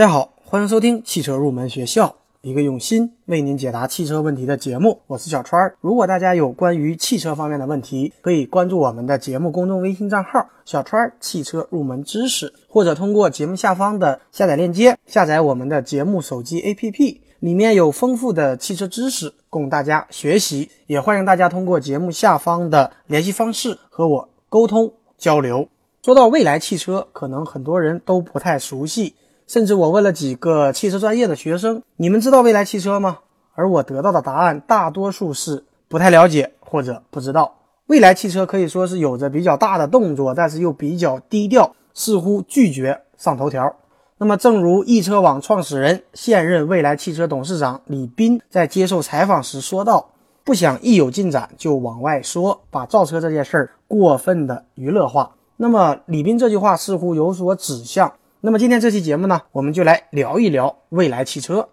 大家好，欢迎收听汽车入门学校，一个用心为您解答汽车问题的节目。我是小川儿。如果大家有关于汽车方面的问题，可以关注我们的节目公众微信账号“小川儿汽车入门知识”，或者通过节目下方的下载链接下载我们的节目手机 APP，里面有丰富的汽车知识供大家学习。也欢迎大家通过节目下方的联系方式和我沟通交流。说到未来汽车，可能很多人都不太熟悉。甚至我问了几个汽车专业的学生，你们知道未来汽车吗？而我得到的答案大多数是不太了解或者不知道。未来汽车可以说是有着比较大的动作，但是又比较低调，似乎拒绝上头条。那么，正如易车网创始人、现任未来汽车董事长李斌在接受采访时说道：“不想一有进展就往外说，把造车这件事儿过分的娱乐化。”那么，李斌这句话似乎有所指向。那么今天这期节目呢，我们就来聊一聊蔚来汽车。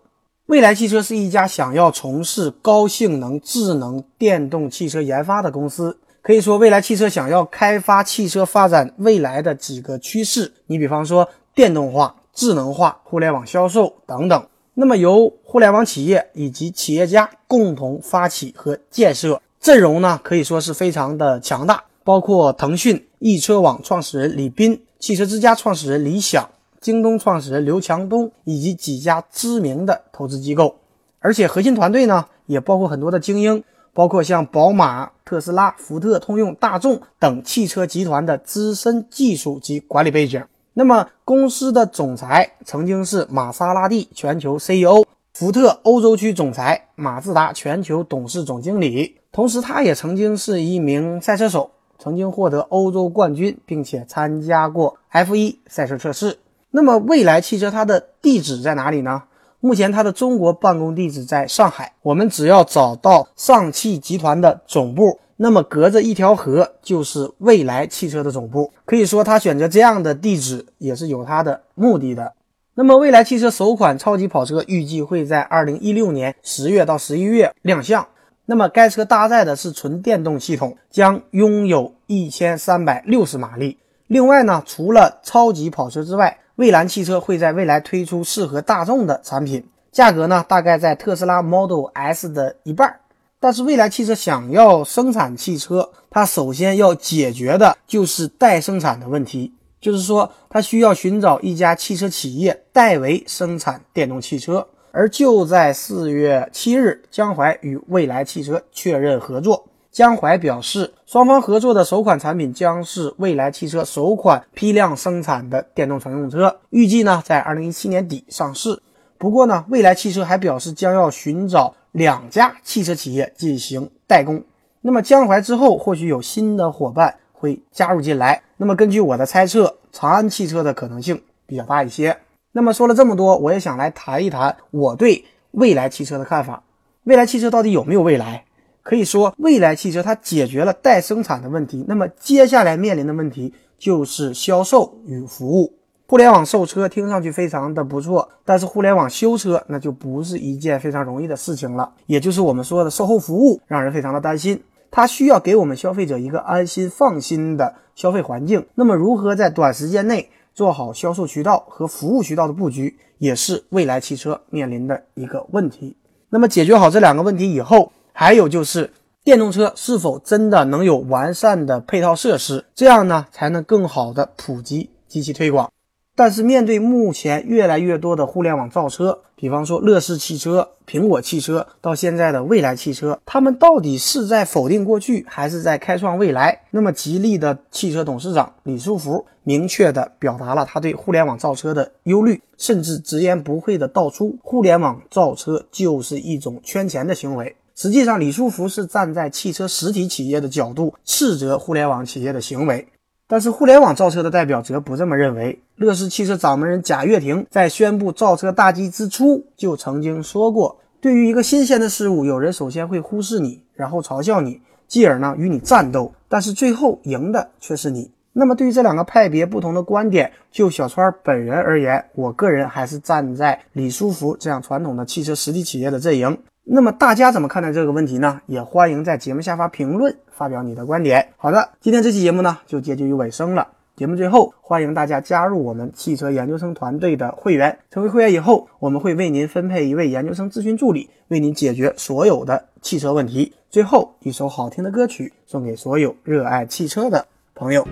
蔚来汽车是一家想要从事高性能智能电动汽车研发的公司。可以说，蔚来汽车想要开发汽车发展未来的几个趋势，你比方说电动化、智能化、互联网销售等等。那么由互联网企业以及企业家共同发起和建设，阵容呢可以说是非常的强大，包括腾讯、易车网创始人李斌、汽车之家创始人李想。京东创始人刘强东以及几家知名的投资机构，而且核心团队呢也包括很多的精英，包括像宝马、特斯拉、福特、通用、大众等汽车集团的资深技术及管理背景。那么，公司的总裁曾经是玛莎拉蒂全球 CEO，福特欧洲区总裁，马自达全球董事总经理，同时他也曾经是一名赛车手，曾经获得欧洲冠军，并且参加过 F1 赛车测试。那么未来汽车它的地址在哪里呢？目前它的中国办公地址在上海。我们只要找到上汽集团的总部，那么隔着一条河就是未来汽车的总部。可以说，它选择这样的地址也是有它的目的的。那么未来汽车首款超级跑车预计会在二零一六年十月到十一月亮相。那么该车搭载的是纯电动系统，将拥有一千三百六十马力。另外呢，除了超级跑车之外，蔚蓝汽车会在未来推出适合大众的产品，价格呢大概在特斯拉 Model S 的一半。但是蔚来汽车想要生产汽车，它首先要解决的就是代生产的问题，就是说它需要寻找一家汽车企业代为生产电动汽车。而就在四月七日，江淮与蔚来汽车确认合作。江淮表示，双方合作的首款产品将是蔚来汽车首款批量生产的电动乘用车，预计呢在二零一七年底上市。不过呢，蔚来汽车还表示将要寻找两家汽车企业进行代工。那么江淮之后或许有新的伙伴会加入进来。那么根据我的猜测，长安汽车的可能性比较大一些。那么说了这么多，我也想来谈一谈我对蔚来汽车的看法。蔚来汽车到底有没有未来？可以说，未来汽车它解决了代生产的问题，那么接下来面临的问题就是销售与服务。互联网售车听上去非常的不错，但是互联网修车那就不是一件非常容易的事情了。也就是我们说的售后服务，让人非常的担心。它需要给我们消费者一个安心放心的消费环境。那么，如何在短时间内做好销售渠道和服务渠道的布局，也是未来汽车面临的一个问题。那么，解决好这两个问题以后，还有就是，电动车是否真的能有完善的配套设施，这样呢才能更好的普及及其推广。但是面对目前越来越多的互联网造车，比方说乐视汽车、苹果汽车，到现在的蔚来汽车，他们到底是在否定过去，还是在开创未来？那么吉利的汽车董事长李书福明确的表达了他对互联网造车的忧虑，甚至直言不讳的道出，互联网造车就是一种圈钱的行为。实际上，李书福是站在汽车实体企业的角度斥责互联网企业的行为，但是互联网造车的代表则不这么认为。乐视汽车掌门人贾跃亭在宣布造车大计之初就曾经说过：“对于一个新鲜的事物，有人首先会忽视你，然后嘲笑你，继而呢与你战斗，但是最后赢的却是你。”那么，对于这两个派别不同的观点，就小川本人而言，我个人还是站在李书福这样传统的汽车实体企业的阵营。那么大家怎么看待这个问题呢？也欢迎在节目下方评论，发表你的观点。好的，今天这期节目呢就接近于尾声了。节目最后，欢迎大家加入我们汽车研究生团队的会员。成为会员以后，我们会为您分配一位研究生咨询助理，为您解决所有的汽车问题。最后一首好听的歌曲送给所有热爱汽车的朋友。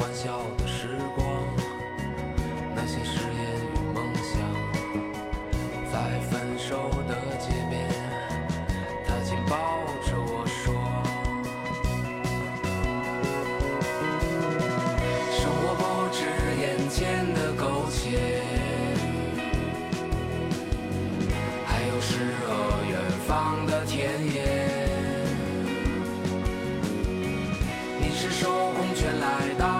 欢笑的时光，那些誓言与梦想，在分手的街边，他紧抱着我说。生活不止眼前的苟且，还有诗和远方的田野。你是手空圈来到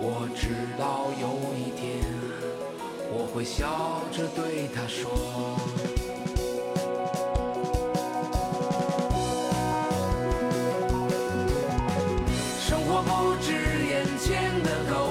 我知道有一天，我会笑着对他说。生活不止眼前的苟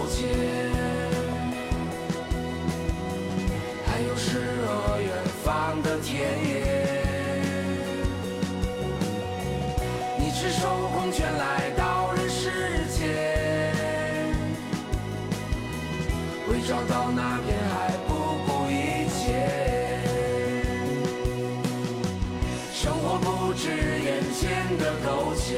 间。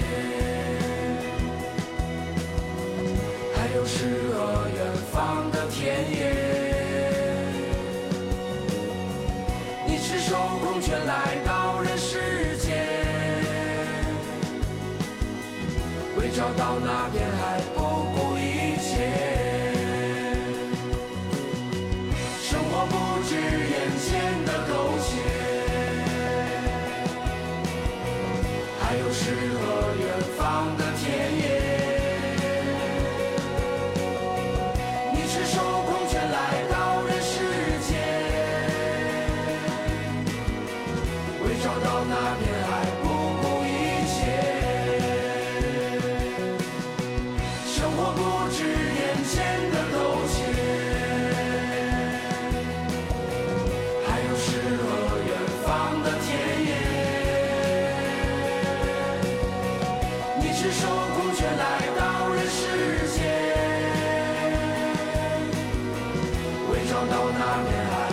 还有诗和远方的田野。你赤手空拳来到人世间，为找到那片海到那片海